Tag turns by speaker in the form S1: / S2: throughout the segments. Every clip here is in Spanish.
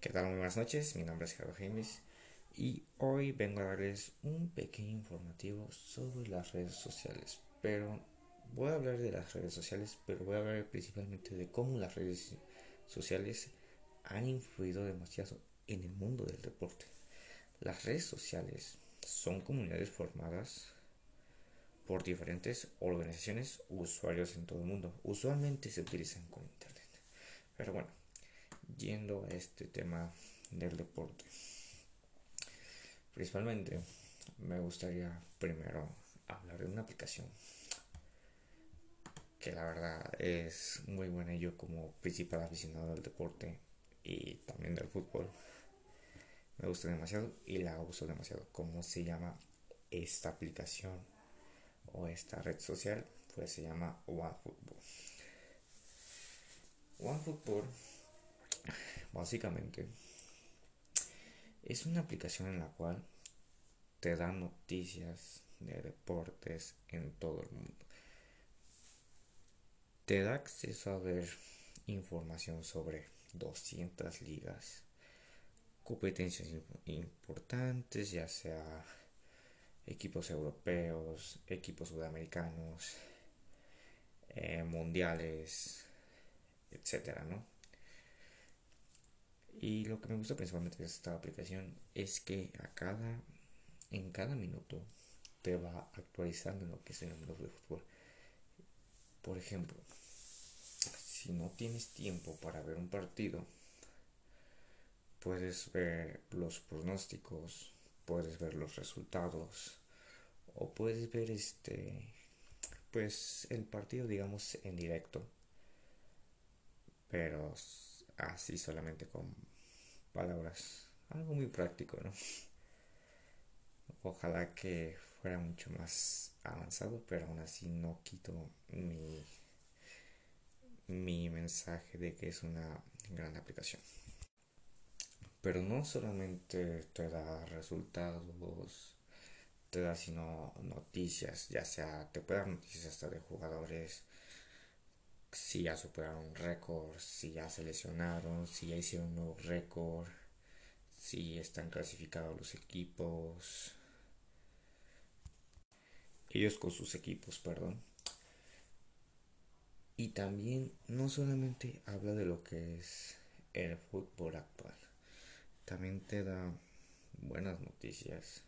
S1: ¿Qué tal? Muy buenas noches, mi nombre es Gerardo James y hoy vengo a darles un pequeño informativo sobre las redes sociales. Pero voy a hablar de las redes sociales, pero voy a hablar principalmente de cómo las redes sociales han influido demasiado en el mundo del deporte. Las redes sociales son comunidades formadas por diferentes organizaciones usuarios en todo el mundo. Usualmente se utilizan con internet. Pero bueno, yendo a este tema del deporte. Principalmente me gustaría primero hablar de una aplicación que la verdad es muy buena yo como principal aficionado del deporte y también del fútbol. Me gusta demasiado y la uso demasiado. ¿Cómo se llama esta aplicación o esta red social? Pues se llama OneFootball. OneFootball básicamente es una aplicación en la cual te da noticias de deportes en todo el mundo. Te da acceso a ver información sobre 200 ligas, competencias importantes, ya sea equipos europeos, equipos sudamericanos, eh, mundiales, etcétera, ¿no? Y lo que me gusta principalmente de esta aplicación es que a cada, en cada minuto te va actualizando lo que es el mundo de fútbol. Por ejemplo, si no tienes tiempo para ver un partido, puedes ver los pronósticos, puedes ver los resultados o puedes ver este pues el partido digamos en directo pero así solamente con palabras. Algo muy práctico, ¿no? Ojalá que fuera mucho más avanzado, pero aún así no quito mi, mi mensaje de que es una gran aplicación. Pero no solamente te da resultados, te da sino noticias, ya sea te puede dar noticias hasta de jugadores si ya superaron récord, si ya se lesionaron, si ya hicieron un nuevo récord, si están clasificados los equipos, ellos con sus equipos, perdón. Y también no solamente habla de lo que es el fútbol actual, también te da buenas noticias,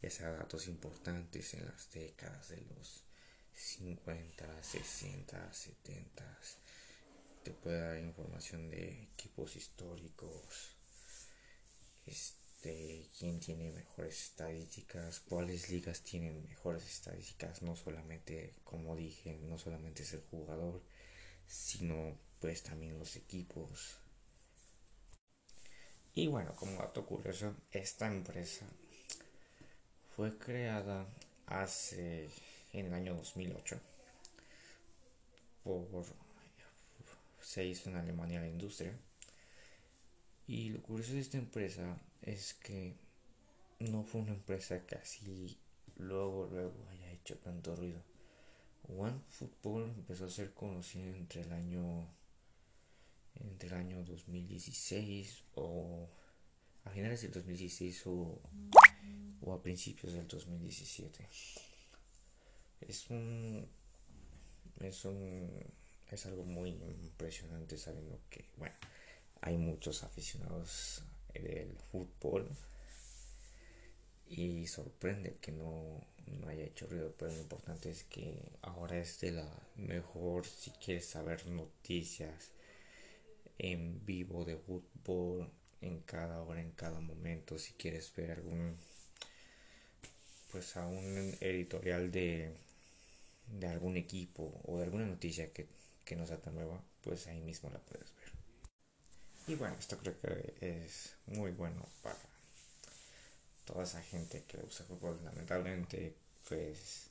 S1: ya sea datos importantes en las décadas de los 50, 60, 70. Te puede dar información de equipos históricos. Este, quién tiene mejores estadísticas, cuáles ligas tienen mejores estadísticas, no solamente, como dije, no solamente es el jugador, sino pues también los equipos. Y bueno, como dato curioso, esta empresa fue creada hace en el año 2008. Por, se hizo en Alemania la industria. Y lo curioso de esta empresa es que no fue una empresa que así luego, luego haya hecho tanto ruido. One Football empezó a ser conocido entre el año entre el año 2016 o a finales del 2016 o, o a principios del 2017 es un es un es algo muy impresionante sabiendo que bueno hay muchos aficionados del fútbol y sorprende que no, no haya hecho ruido pero lo importante es que ahora es de la mejor si quieres saber noticias en vivo de fútbol en cada hora en cada momento si quieres ver algún pues a un editorial de de algún equipo o de alguna noticia que, que no sea tan nueva, pues ahí mismo la puedes ver. Y bueno, esto creo que es muy bueno para toda esa gente que usa fútbol. Lamentablemente, pues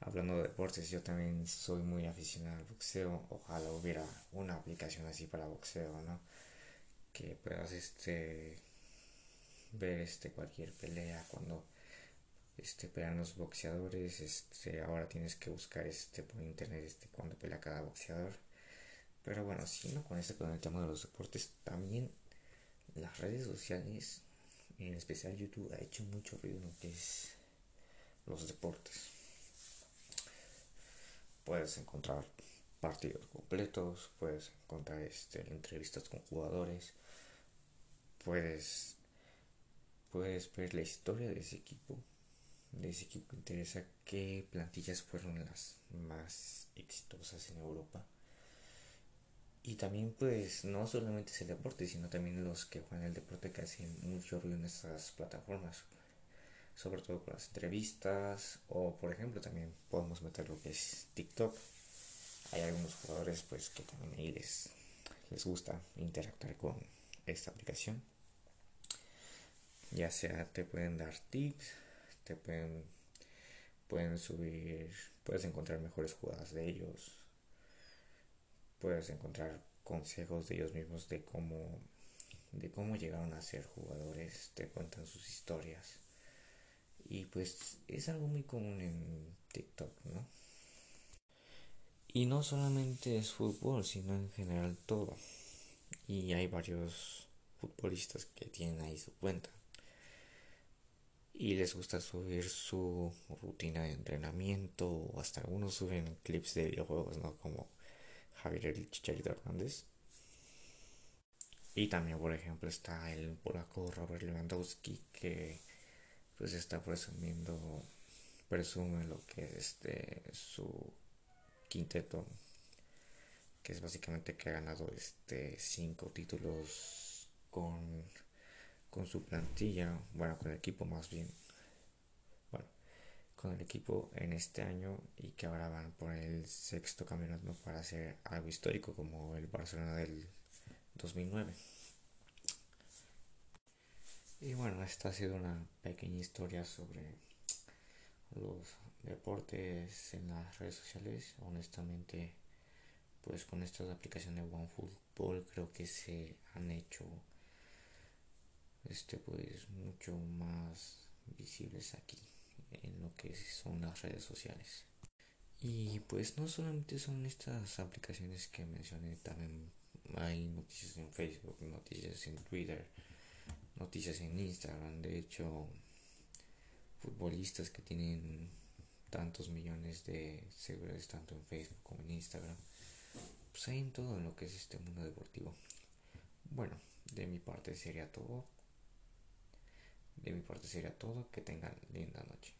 S1: hablando de deportes, yo también soy muy aficionado al boxeo. Ojalá hubiera una aplicación así para boxeo, ¿no? Que puedas este ver este cualquier pelea cuando este pelean los boxeadores este ahora tienes que buscar este por internet este cuando pelea cada boxeador. Pero bueno siguiendo con este con el tema de los deportes también las redes sociales, en especial YouTube, ha hecho mucho ruido en lo que es los deportes. Puedes encontrar partidos completos, puedes encontrar este, entrevistas con jugadores, puedes, puedes ver la historia de ese equipo, de ese equipo interesa qué plantillas fueron las más exitosas en Europa. Y también pues no solamente es el deporte, sino también los que juegan el deporte que hacen mucho ruido en estas plataformas. Sobre todo con las entrevistas o por ejemplo también podemos meter lo que es TikTok hay algunos jugadores pues que también ahí les, les gusta interactuar con esta aplicación ya sea te pueden dar tips pueden pueden subir puedes encontrar mejores jugadas de ellos puedes encontrar consejos de ellos mismos de cómo de cómo llegaron a ser jugadores te cuentan sus historias y pues es algo muy común en TikTok no y no solamente es fútbol, sino en general todo. Y hay varios futbolistas que tienen ahí su cuenta. Y les gusta subir su rutina de entrenamiento o hasta algunos suben clips de videojuegos, ¿no? Como Javier el Chicharito Hernández. Y también, por ejemplo, está el polaco Robert Lewandowski que pues está presumiendo, presume lo que es este, su quinteto que es básicamente que ha ganado este cinco títulos con, con su plantilla, bueno, con el equipo más bien, bueno, con el equipo en este año y que ahora van por el sexto campeonato para hacer algo histórico como el Barcelona del 2009. Y bueno, esta ha sido una pequeña historia sobre los deportes en las redes sociales. Honestamente, pues con estas aplicaciones de OneFootball creo que se han hecho este pues mucho más visibles aquí en lo que son las redes sociales. Y pues no solamente son estas aplicaciones que mencioné, también hay noticias en Facebook, noticias en Twitter, noticias en Instagram. De hecho, futbolistas que tienen tantos millones de seguidores tanto en Facebook como en Instagram. Pues hay en todo lo que es este mundo deportivo. Bueno, de mi parte sería todo. De mi parte sería todo. Que tengan linda noche.